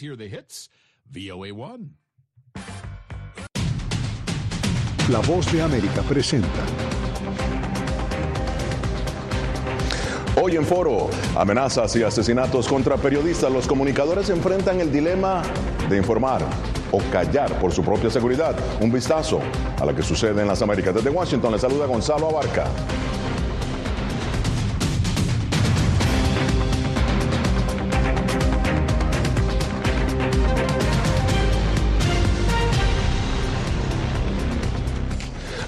Hear the hits, VOA1. La voz de América presenta. Hoy en foro, amenazas y asesinatos contra periodistas. Los comunicadores enfrentan el dilema de informar o callar por su propia seguridad. Un vistazo a lo que sucede en las Américas. Desde Washington le saluda Gonzalo Abarca.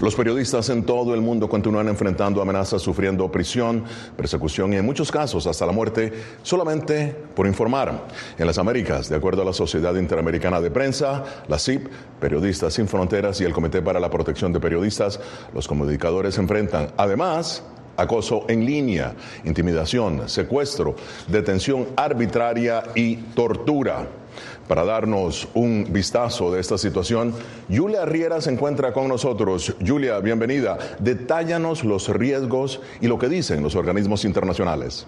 Los periodistas en todo el mundo continúan enfrentando amenazas, sufriendo prisión, persecución y en muchos casos hasta la muerte solamente por informar. En las Américas, de acuerdo a la Sociedad Interamericana de Prensa, la CIP, Periodistas Sin Fronteras y el Comité para la Protección de Periodistas, los comunicadores enfrentan además acoso en línea, intimidación, secuestro, detención arbitraria y tortura. Para darnos un vistazo de esta situación, Julia Riera se encuentra con nosotros. Julia, bienvenida. Detállanos los riesgos y lo que dicen los organismos internacionales.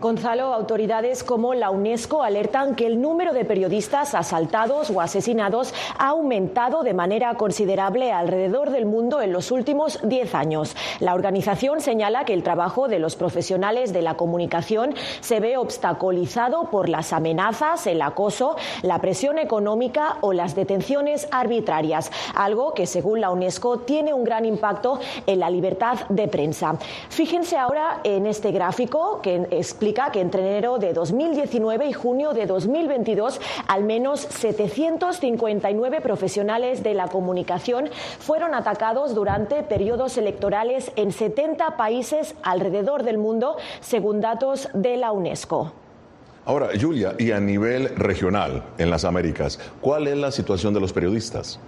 Gonzalo, autoridades como la UNESCO alertan que el número de periodistas asaltados o asesinados ha aumentado de manera considerable alrededor del mundo en los últimos 10 años. La organización señala que el trabajo de los profesionales de la comunicación se ve obstaculizado por las amenazas, el acoso, la presión económica o las detenciones arbitrarias, algo que según la UNESCO tiene un gran impacto en la libertad de prensa. Fíjense ahora en este gráfico que explica que entre enero de 2019 y junio de 2022 al menos 759 profesionales de la comunicación fueron atacados durante periodos electorales en 70 países alrededor del mundo, según datos de la UNESCO. Ahora, Julia, y a nivel regional en las Américas, ¿cuál es la situación de los periodistas?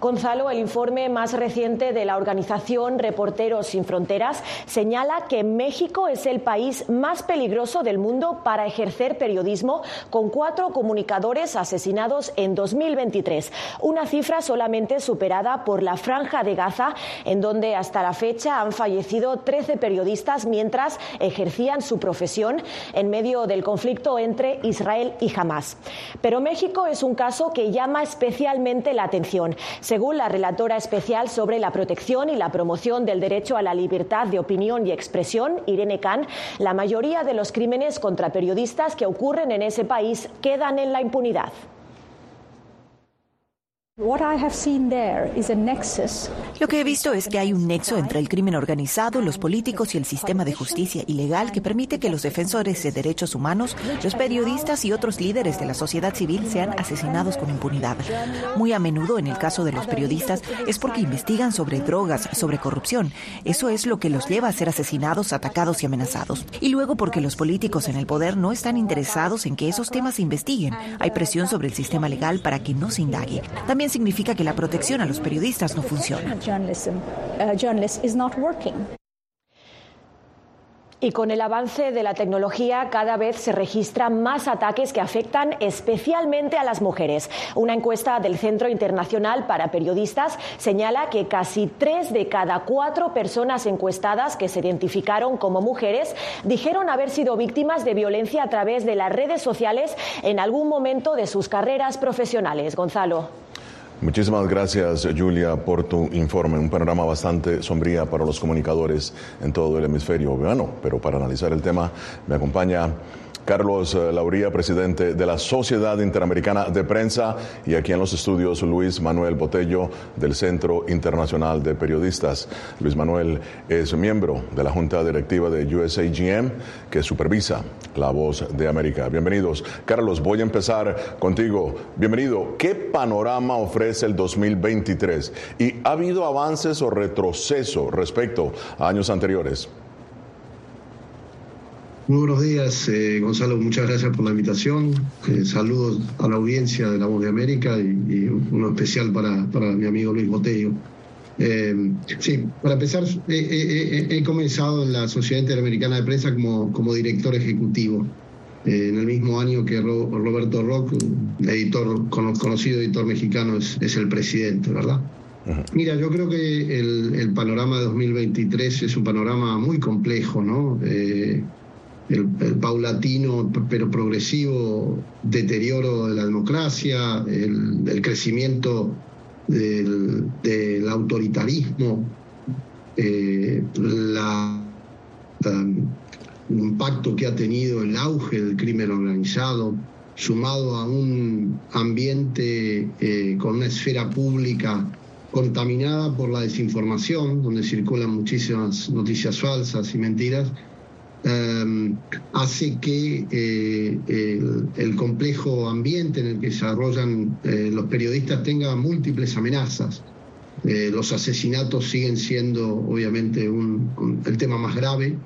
Gonzalo, el informe más reciente de la organización Reporteros Sin Fronteras señala que México es el país más peligroso del mundo para ejercer periodismo, con cuatro comunicadores asesinados en 2023, una cifra solamente superada por la Franja de Gaza, en donde hasta la fecha han fallecido 13 periodistas mientras ejercían su profesión en medio del conflicto entre Israel y Hamas. Pero México es un caso que llama especialmente la atención. Según la relatora especial sobre la protección y la promoción del derecho a la libertad de opinión y expresión, Irene Khan, la mayoría de los crímenes contra periodistas que ocurren en ese país quedan en la impunidad. Lo que he visto es que hay un nexo entre el crimen organizado, los políticos y el sistema de justicia ilegal que permite que los defensores de derechos humanos, los periodistas y otros líderes de la sociedad civil sean asesinados con impunidad. Muy a menudo, en el caso de los periodistas, es porque investigan sobre drogas, sobre corrupción. Eso es lo que los lleva a ser asesinados, atacados y amenazados. Y luego porque los políticos en el poder no están interesados en que esos temas se investiguen. Hay presión sobre el sistema legal para que no se indague. También significa que la protección a los periodistas no funciona. Y con el avance de la tecnología cada vez se registran más ataques que afectan especialmente a las mujeres. Una encuesta del Centro Internacional para Periodistas señala que casi tres de cada cuatro personas encuestadas que se identificaron como mujeres dijeron haber sido víctimas de violencia a través de las redes sociales en algún momento de sus carreras profesionales. Gonzalo. Muchísimas gracias, Julia, por tu informe. Un panorama bastante sombría para los comunicadores en todo el hemisferio. Bueno, pero para analizar el tema me acompaña Carlos eh, Lauría, presidente de la Sociedad Interamericana de Prensa, y aquí en los estudios Luis Manuel Botello del Centro Internacional de Periodistas. Luis Manuel es miembro de la Junta Directiva de USAGM, que supervisa La Voz de América. Bienvenidos. Carlos, voy a empezar contigo. Bienvenido. ¿Qué panorama ofrece el 2023? ¿Y ha habido avances o retroceso respecto a años anteriores? Muy buenos días, eh, Gonzalo. Muchas gracias por la invitación. Eh, saludos a la audiencia de La Voz de América y, uno especial para, para, mi amigo Luis Botello. Eh, sí, para empezar, he comenzado en la Sociedad Interamericana de Prensa como, como director ejecutivo. en el mismo año que Roberto Rock, editor, conocido editor mexicano, es, es el presidente, ¿verdad? Mira, yo creo que el, el, panorama de 2023 es un panorama muy complejo, ¿no? El, paulatino pero progresivo deterioro de la democracia, el, crecimiento del, autoritarismo, eh, el impacto que ha tenido el auge del crimen organizado, sumado a un ambiente eh, con una esfera pública contaminada por la desinformación, donde circulan muchísimas noticias falsas y mentiras, em, hace que eh, el, complejo ambiente en el que se desarrollan eh, los periodistas tenga múltiples amenazas. Eh, los asesinatos siguen siendo obviamente el tema más grave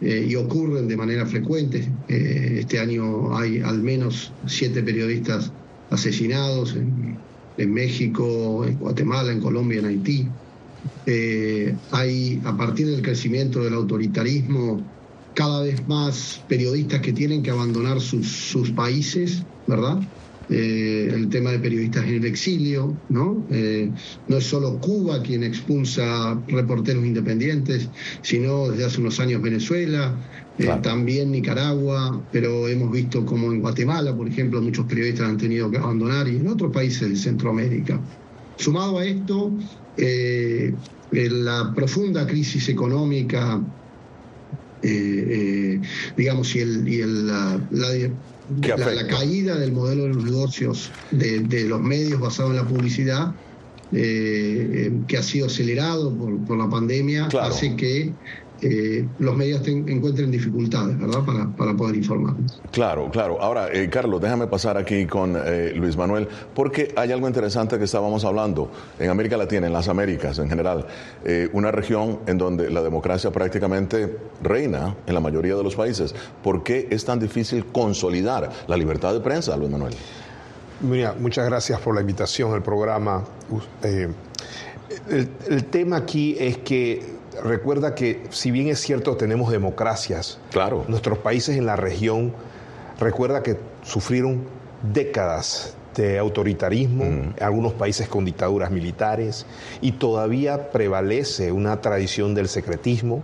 y ocurren de manera frecuente. este año hay al menos siete periodistas asesinados. En, en México, en Guatemala, en Colombia, en Haití. Hay, a partir del crecimiento del autoritarismo, cada vez más periodistas que tienen que abandonar sus, sus países, ¿verdad? Eh, el tema de periodistas en el exilio, ¿no? Eh, no es solo Cuba quien expulsa reporteros independientes, sino desde hace unos años Venezuela, eh, también Nicaragua, pero hemos visto como en Guatemala, por ejemplo, muchos periodistas han tenido que abandonar y en otros países de Centroamérica. Sumado a esto, la profunda crisis económica, digamos, y, el, y el, la, la, caída del modelo de los negocios de, los medios basados en la publicidad, eh, eh, que ha sido acelerado por, la pandemia, hace que eh, los medios encuentren dificultades, ¿verdad?, para, poder informar. Claro, claro. Ahora, Carlos, déjame pasar aquí con Luis Manuel, porque hay algo interesante que estábamos hablando en América Latina, en las Américas en general, una región en donde la democracia prácticamente reina en la mayoría de los países. ¿Por qué es tan difícil consolidar la libertad de prensa, Luis Manuel? Mira, muchas gracias por la invitación al programa. el tema aquí es que recuerda que si bien es cierto tenemos democracias, claro. nuestros países en la región, recuerda que sufrieron décadas de autoritarismo, algunos países con dictaduras militares, y todavía prevalece una tradición del secretismo,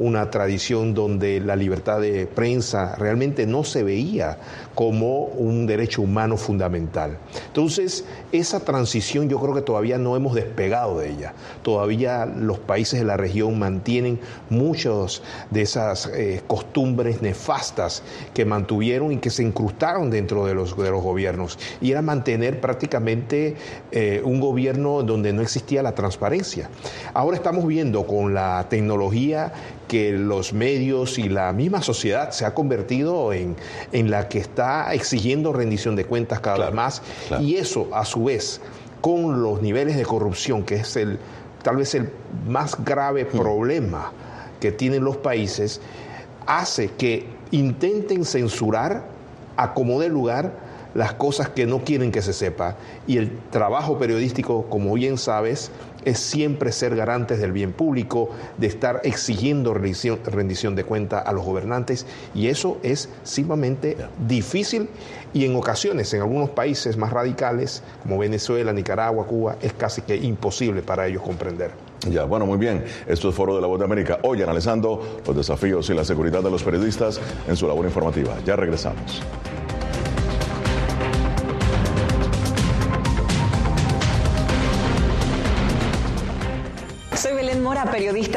una tradición donde la libertad de prensa realmente no se veía como un derecho humano fundamental. Entonces, esa transición yo creo que todavía no hemos despegado de ella. Todavía los países de la región mantienen muchas de esas eh, costumbres nefastas que mantuvieron y que se incrustaron dentro de los, de los gobiernos. Y era mantener prácticamente eh, un gobierno donde no existía la transparencia. Ahora estamos viendo con la tecnología que los medios y la misma sociedad se ha convertido en, en la que está exigiendo rendición de cuentas cada vez más. y eso a su vez con los niveles de corrupción que es el tal vez el más grave hmm. problema que tienen los países hace que intenten censurar a como dé lugar las cosas que no quieren que se sepa. Y el trabajo periodístico como bien sabes es siempre ser garantes del bien público, de estar exigiendo rendición, de cuenta a los gobernantes y eso es simplemente difícil y en ocasiones en algunos países más radicales como Venezuela, Nicaragua, Cuba es casi que imposible para ellos comprender. Ya, bueno, muy bien. Esto es Foro de la Voz de América. Hoy analizando los desafíos y la seguridad de los periodistas en su labor informativa. Ya regresamos.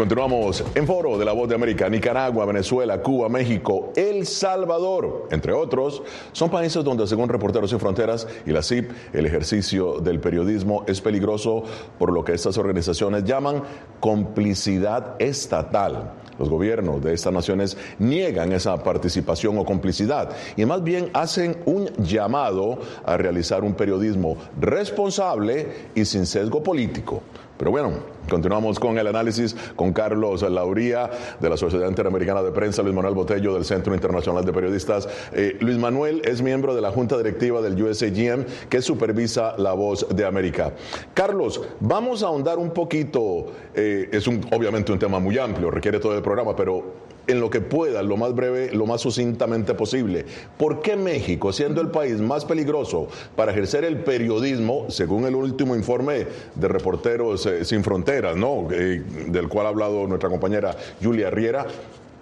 continuamos en foro de la voz de América. Nicaragua, Venezuela, Cuba, México, El Salvador, entre otros, son países donde, según Reporteros Sin Fronteras y la CIP, el ejercicio del periodismo es peligroso por lo que estas organizaciones llaman complicidad estatal. Los gobiernos de estas naciones niegan esa participación o complicidad y más bien hacen un llamado a realizar un periodismo responsable y sin sesgo político. Pero bueno, continuamos con el análisis con Carlos Lauría de la Sociedad Interamericana de Prensa, Luis Manuel Botello del Centro Internacional de Periodistas. Eh, Luis Manuel es miembro de la Junta Directiva del USAGM que supervisa La Voz de América. Carlos, vamos a ahondar un poquito, eh, es un, obviamente un tema muy amplio, requiere todo el programa, pero en lo que pueda, lo más breve, lo más sucintamente posible. ¿Por qué México, siendo el país más peligroso para ejercer el periodismo, según el último informe de Reporteros eh, Sin Fronteras, ¿no? Eh, del cual ha hablado nuestra compañera Julia Riera,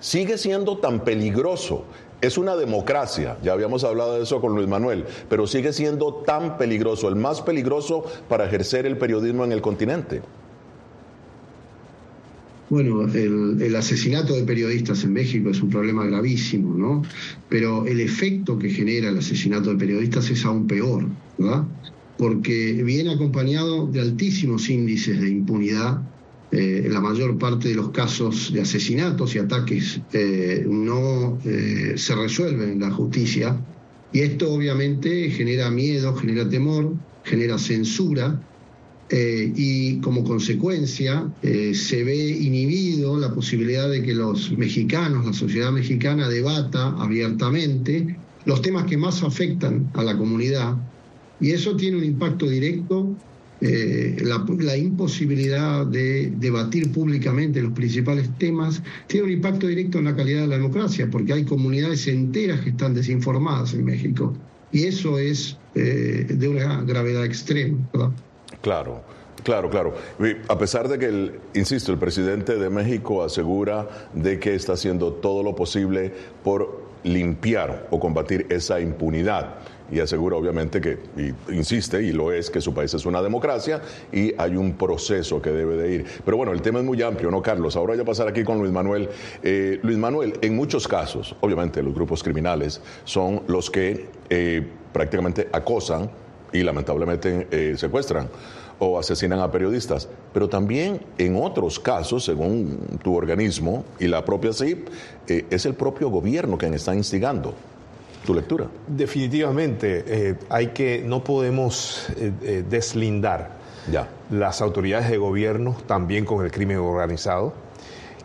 sigue siendo tan peligroso? Es una democracia, ya habíamos hablado de eso con Luis Manuel, pero sigue siendo tan peligroso, el más peligroso para ejercer el periodismo en el continente. Bueno, el, asesinato de periodistas en México es un problema gravísimo, ¿no? Pero el efecto que genera el asesinato de periodistas es aún peor, ¿verdad? Porque viene acompañado de altísimos índices de impunidad. Eh, la mayor parte de los casos de asesinatos y ataques eh, no eh, se resuelven en la justicia. Y esto obviamente genera miedo, genera temor, genera censura y como consecuencia se ve inhibido la posibilidad de que los mexicanos, la sociedad mexicana, debata abiertamente los temas que más afectan a la comunidad y eso tiene un impacto directo, eh, la, la, imposibilidad de debatir públicamente los principales temas, tiene un impacto directo en la calidad de la democracia, porque hay comunidades enteras que están desinformadas en México y eso es de una gravedad extrema. Claro. Claro, claro. A pesar de que, el, insisto, el presidente de México asegura de que está haciendo todo lo posible por limpiar o combatir esa impunidad y asegura obviamente que, y insiste, y lo es, que su país es una democracia y hay un proceso que debe de ir. Pero bueno, el tema es muy amplio, ¿no, Carlos? Ahora voy a pasar aquí con Luis Manuel. Eh, Luis Manuel, en muchos casos, obviamente los grupos criminales son los que eh, prácticamente acosan y lamentablemente eh, secuestran o asesinan a periodistas. Pero también en otros casos, según tu organismo y la propia CIP, es el propio gobierno quien está instigando. ¿Tu lectura? Definitivamente, eh, hay que, no podemos deslindar ya. las autoridades de gobierno también con el crimen organizado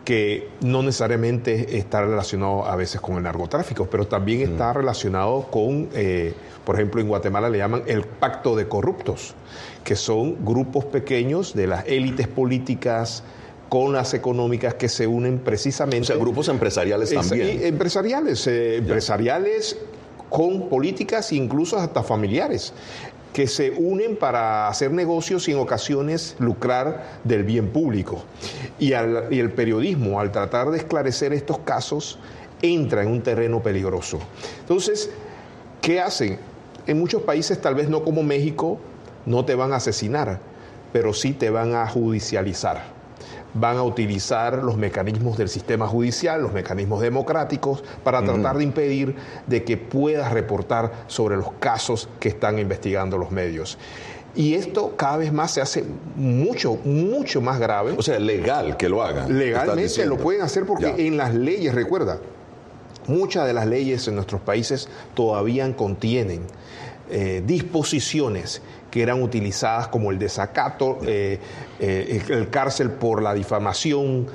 que no necesariamente está relacionado a veces con el narcotráfico, pero también mm. está relacionado con, eh, por ejemplo, en Guatemala le llaman el pacto de corruptos, que son grupos pequeños de las élites políticas con las económicas que se unen precisamente. O sea, grupos empresariales también. empresariales, eh, empresariales con políticas incluso hasta familiares que se unen para hacer negocios y en ocasiones lucrar del bien público. Y, el periodismo, al tratar de esclarecer estos casos, entra en un terreno peligroso. Entonces, ¿qué hacen? En muchos países, tal vez no como México, no te van a asesinar, pero sí te van a judicializar van a utilizar los mecanismos del sistema judicial, los mecanismos democráticos, para tratar de impedir de que puedas reportar sobre los casos que están investigando los medios. Y esto cada vez más se hace mucho, mucho más grave. O sea, legal que lo hagan. Legalmente lo pueden hacer porque en las leyes, recuerda, muchas de las leyes en nuestros países todavía contienen eh, disposiciones que eran utilizadas como el desacato, eh, eh, el cárcel por la difamación,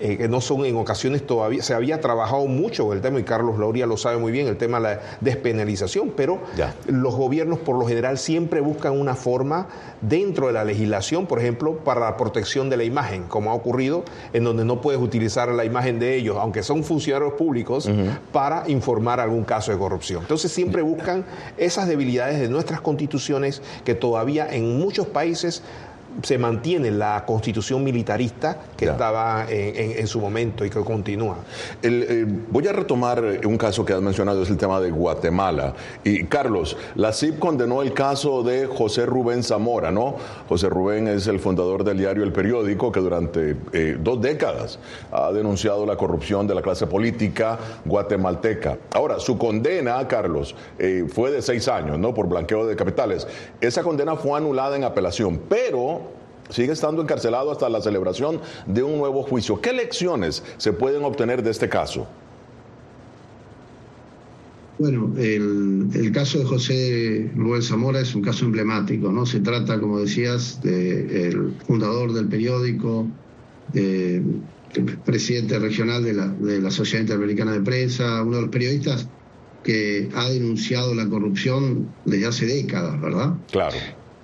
eh, que no son en ocasiones todavía, se había trabajado mucho el tema, y Carlos Lauría lo sabe muy bien, el tema de la despenalización, pero los gobiernos por lo general siempre buscan una forma dentro de la legislación, por ejemplo, para la protección de la imagen, como ha ocurrido, en donde no puedes utilizar la imagen de ellos, aunque son funcionarios públicos, para informar algún caso de corrupción. Entonces siempre buscan esas debilidades de nuestras constituciones que todavía en muchos países se mantiene la constitución militarista que estaba en, su momento y que continúa. Eh, voy a retomar un caso que has mencionado, es el tema de Guatemala. Y Carlos, la CIP condenó el caso de José Rubén Zamora, ¿no? José Rubén es el fundador del diario El Periódico que durante eh, dos décadas ha denunciado la corrupción de la clase política guatemalteca. Ahora, su condena, Carlos, eh, fue de seis años, ¿no? Por blanqueo de capitales. Esa condena fue anulada en apelación, pero sigue estando encarcelado hasta la celebración de un nuevo juicio. ¿Qué lecciones se pueden obtener de este caso? Bueno, el, caso de José Rubén Zamora es un caso emblemático, ¿no? Se trata, como decías, del fundador del periódico, presidente regional de la, de la Sociedad Interamericana de Prensa, uno de los periodistas que ha denunciado la corrupción desde hace décadas, ¿verdad? Claro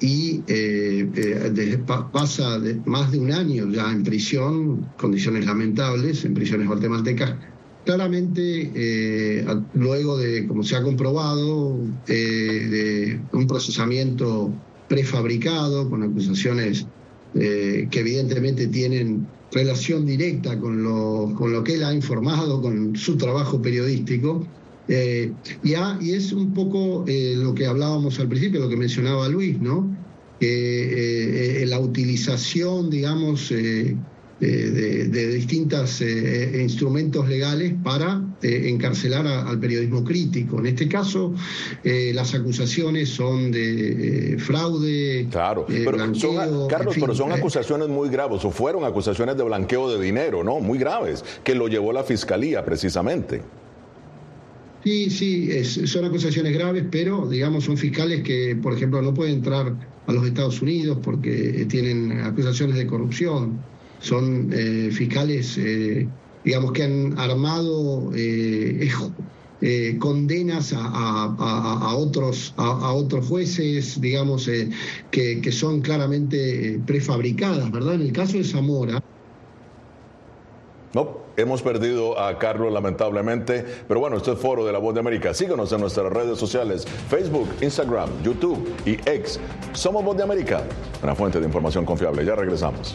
y eh, eh, pasa más de un año ya en prisión, condiciones lamentables, en prisiones guatemaltecas. Claramente, eh, luego de, como se ha comprobado, de un procesamiento prefabricado con acusaciones que evidentemente tienen relación directa con lo, con lo que él ha informado, con su trabajo periodístico, eh, y es un poco eh, lo que hablábamos al principio, lo que mencionaba Luis, ¿no? Eh, la utilización, digamos, de, distintos instrumentos legales para encarcelar al periodismo crítico. En este caso, las acusaciones son de fraude. Claro, pero son, Carlos, pero son acusaciones muy graves, o fueron acusaciones de blanqueo de dinero, ¿no? Muy graves, que lo llevó la fiscalía precisamente. Sí, sí, son acusaciones graves, pero digamos son fiscales que, por ejemplo, no pueden entrar a los Estados Unidos porque tienen acusaciones de corrupción. Son eh, fiscales, eh, digamos, que han armado eh, condenas a, otros, a, otros jueces, digamos, que, que, son claramente prefabricadas, ¿verdad? En el caso de Zamora. No, Hemos perdido a Carlos lamentablemente, pero bueno, este es Foro de la Voz de América. Síguenos en nuestras redes sociales, Facebook, Instagram, YouTube y X. Somos Voz de América, una fuente de información confiable. Ya regresamos.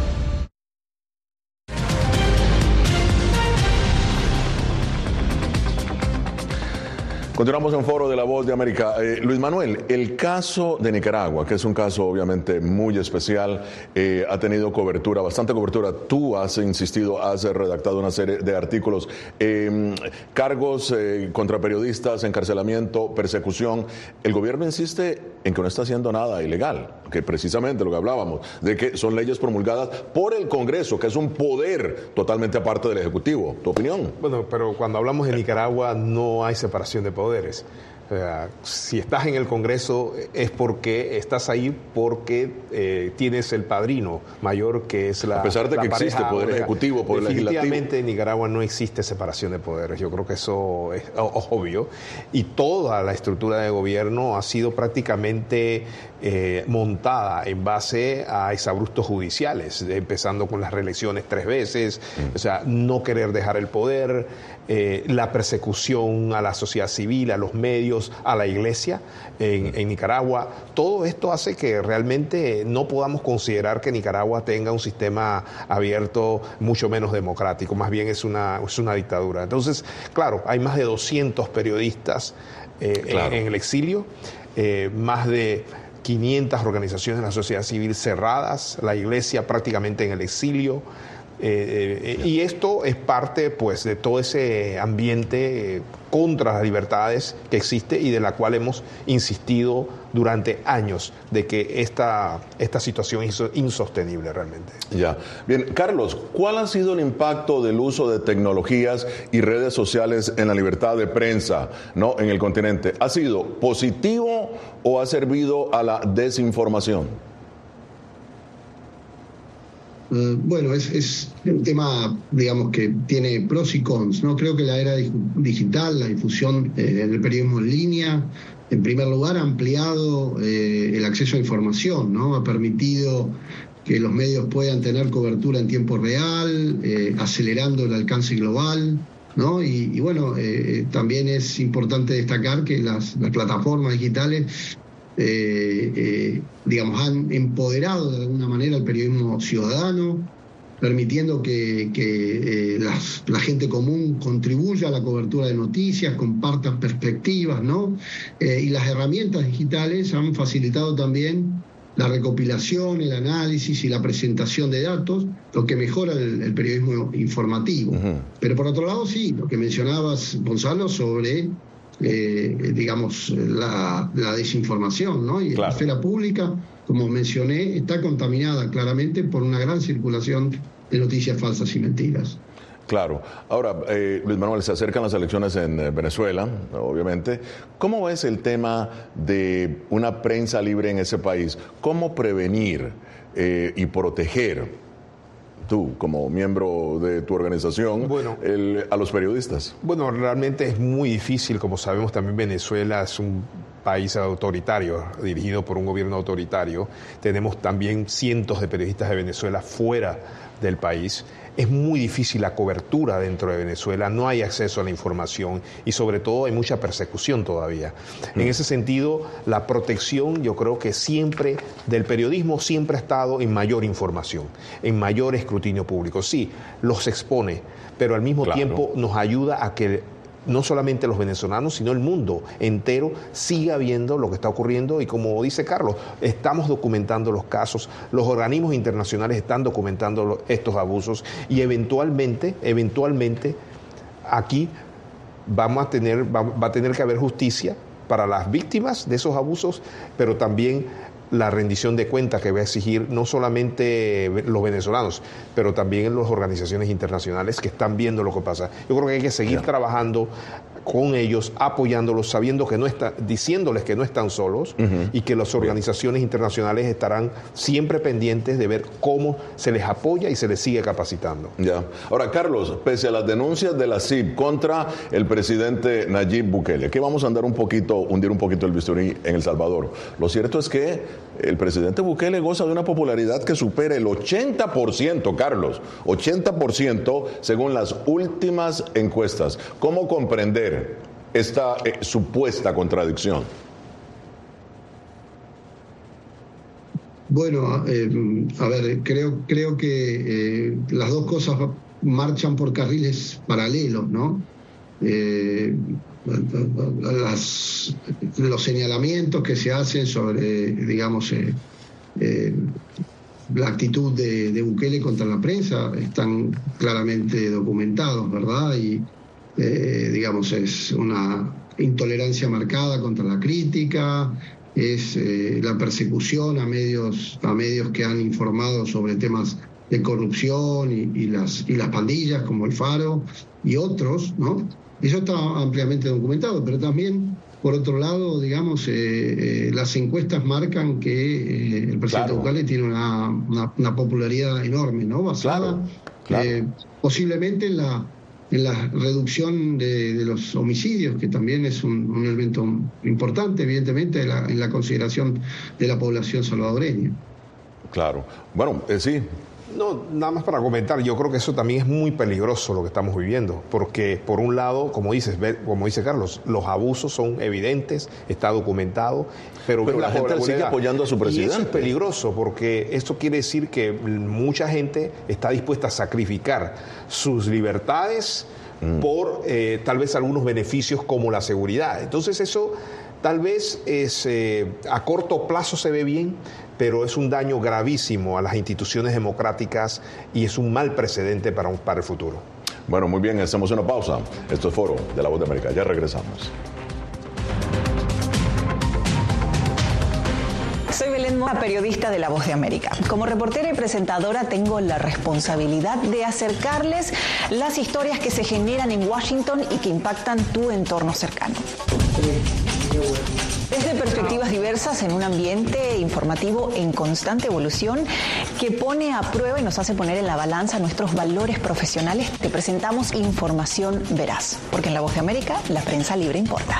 Continuamos en Foro de la Voz de América. Eh, Luis Manuel, el caso de Nicaragua, que es un caso obviamente muy especial, eh, ha tenido cobertura, bastante cobertura. Tú has insistido, has redactado una serie de artículos, em, cargos eh, contra periodistas, encarcelamiento, persecución. El gobierno insiste en que no está haciendo nada ilegal, que precisamente lo que hablábamos, de que son leyes promulgadas por el Congreso, que es un poder totalmente aparte del Ejecutivo. ¿Tu opinión? Bueno, pero cuando hablamos de Nicaragua no hay separación de poder poderes. si estás en el Congreso es porque estás ahí porque eh, tienes el padrino mayor que es la. A pesar de que existe poder ejecutivo, poder legislativo. Definitivamente en Nicaragua no existe separación de poderes. Yo creo que eso es obvio. Y toda la estructura de gobierno ha sido prácticamente eh, montada en base a exabruptos judiciales, empezando con las reelecciones tres veces, mm. o sea, no querer dejar el poder, eh, la persecución a la sociedad civil, a los medios, a la iglesia en, Nicaragua. Todo esto hace que realmente no podamos considerar que Nicaragua tenga un sistema abierto mucho menos democrático, más bien es una, es una dictadura. Entonces, claro, hay más de 200 periodistas eh, en, el exilio, eh, más de 500 organizaciones de la sociedad civil cerradas, la iglesia prácticamente en el exilio. Eh, eh, y esto es parte pues, de todo ese ambiente eh, contra las libertades que existe y de la cual hemos insistido durante años de que esta, esta situación es insostenible realmente. Ya. Bien, Carlos, ¿cuál ha sido el impacto del uso de tecnologías y redes sociales en la libertad de prensa ¿no? en el continente? ¿Ha sido positivo o ha servido a la desinformación? Eh, bueno, es, un tema, digamos, que tiene pros y cons. ¿no? Creo que la era digital, la difusión eh, del periodismo en línea, en primer lugar, ha ampliado eh, el acceso a información, ¿no? Ha permitido que los medios puedan tener cobertura en tiempo real, acelerando el alcance global. ¿no? Y, bueno, también es importante destacar que las plataformas digitales eh, eh, digamos, han empoderado de alguna manera el periodismo ciudadano, permitiendo que, eh, la gente común contribuya a la cobertura de noticias, compartan perspectivas, ¿no? y las herramientas digitales han facilitado también la recopilación, el análisis y la presentación de datos, lo que mejora el, periodismo informativo. Pero por otro lado, sí, lo que mencionabas, Gonzalo, sobre eh, digamos, la, desinformación, ¿no? Y la esfera pública, como mencioné, está contaminada claramente por una gran circulación de noticias falsas y mentiras. Claro. Ahora, eh, Luis Manuel, se acercan las elecciones en eh, Venezuela, obviamente. ¿Cómo es el tema de una prensa libre en ese país? ¿Cómo prevenir y proteger tú, como miembro de tu organización, a los periodistas? Bueno, realmente es muy difícil, como sabemos también Venezuela es un país autoritario, dirigido por un gobierno autoritario. Tenemos también cientos de periodistas de Venezuela fuera del país es muy difícil la cobertura dentro de Venezuela, no hay acceso a la información y sobre todo hay mucha persecución todavía. En mm. ese sentido, la protección yo creo que siempre del periodismo siempre ha estado en mayor información, en mayor escrutinio público. Sí, los expone, pero al mismo tiempo nos ayuda a que no solamente los venezolanos, sino el mundo entero siga viendo lo que está ocurriendo y como dice Carlos, estamos documentando los casos, los organismos internacionales están documentando estos abusos y eventualmente, eventualmente aquí vamos a tener, va, va a tener que haber justicia para las víctimas de esos abusos, pero también la rendición de cuentas que va a exigir no solamente los venezolanos, pero también las organizaciones internacionales que están viendo lo que pasa. Yo creo que hay que seguir trabajando con ellos, apoyándolos, sabiendo que no está, diciéndoles que no están solos y que las organizaciones internacionales estarán siempre pendientes de ver cómo se les apoya y se les sigue capacitando. Ya. Ahora, Carlos, pese a las denuncias de la CIP contra el presidente Nayib Bukele, que vamos a andar un poquito, hundir un poquito el bisturí en El Salvador. Lo cierto es que el presidente Bukele goza de una popularidad que supera el 80%, Carlos, 80% según las últimas encuestas. ¿Cómo comprender esta eh, supuesta contradicción? Bueno, eh, a ver, creo, creo que eh, las dos cosas marchan por carriles paralelos, ¿no? los señalamientos que se hacen sobre, digamos, la actitud de, Bukele contra la prensa están claramente documentados, ¿verdad? Y, eh, digamos, es una intolerancia marcada contra la crítica, es eh, la persecución a medios, a medios que han informado sobre temas de corrupción y, las, y las pandillas como el Faro y otros, ¿no? Eso está ampliamente documentado, pero también por otro lado, digamos, eh, eh, las encuestas marcan que eh, el presidente Bukele tiene una, popularidad enorme, ¿no? Basada posiblemente en la, en la reducción de, los homicidios, que también es un, elemento importante, evidentemente, en la, consideración de la población salvadoreña. Claro. Bueno, sí, no, nada más para comentar, yo creo que eso también es muy peligroso lo que estamos viviendo, porque por un lado, como dices, como dice Carlos, los abusos son evidentes, está documentado, pero, la, gente sigue apoyando a su presidente. Y eso es peligroso, porque esto quiere decir que mucha gente está dispuesta a sacrificar sus libertades mm. por eh, tal vez algunos beneficios como la seguridad. Entonces eso tal vez es, eh, a corto plazo se ve bien, pero es un daño gravísimo a las instituciones democráticas y es un mal precedente para, un, para el futuro. Bueno, muy bien, hacemos una pausa. Esto es Foro de la Voz de América. Ya regresamos. Soy Belén Mora, periodista de La Voz de América. Como reportera y presentadora tengo la responsabilidad de acercarles las historias que se generan en Washington y que impactan tu entorno cercano. Desde perspectivas diversas en un ambiente informativo en constante evolución que pone a prueba y nos hace poner en la balanza nuestros valores profesionales, te presentamos información veraz, porque en La Voz de América la prensa libre importa.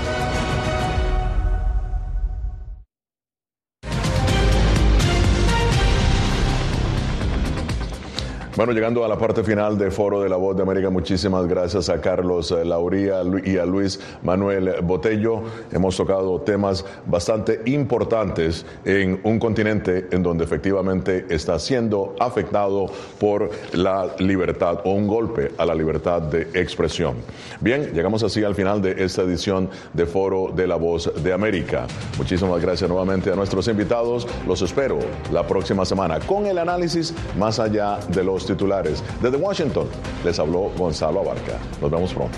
Bueno, llegando a la parte final de Foro de la Voz de América, muchísimas gracias a Carlos eh, Lauría y a Luis Manuel Botello. Hemos tocado temas bastante importantes en un continente en donde efectivamente está siendo afectado por la libertad o un golpe a la libertad de expresión. Bien, llegamos así al final de esta edición de Foro de la Voz de América. Muchísimas gracias nuevamente a nuestros invitados. Los espero la próxima semana con el análisis más allá de los titulares. Desde Washington les habló Gonzalo Abarca. Nos vemos pronto.